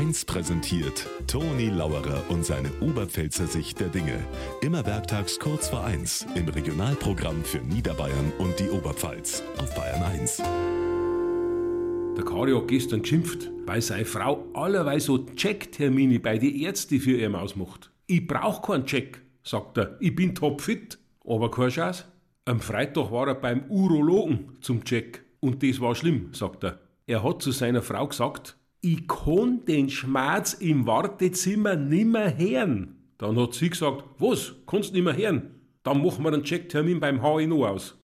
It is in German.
1 präsentiert Toni Lauerer und seine Oberpfälzer Sicht der Dinge. Immer werktags kurz vor 1 im Regionalprogramm für Niederbayern und die Oberpfalz auf Bayern 1. Der Kari hat gestern geschimpft, weil seine Frau allerweil so Checktermine bei den Ärzten für ihn ausmacht. Ich brauch keinen Check, sagt er. Ich bin topfit. Aber kein Scheiß. Am Freitag war er beim Urologen zum Check. Und das war schlimm, sagt er. Er hat zu seiner Frau gesagt, ich kann den Schmerz im Wartezimmer nimmer hören. Dann hat sie gesagt, was, kannst nimmer hören? Dann machen wir einen Checktermin beim HNO aus.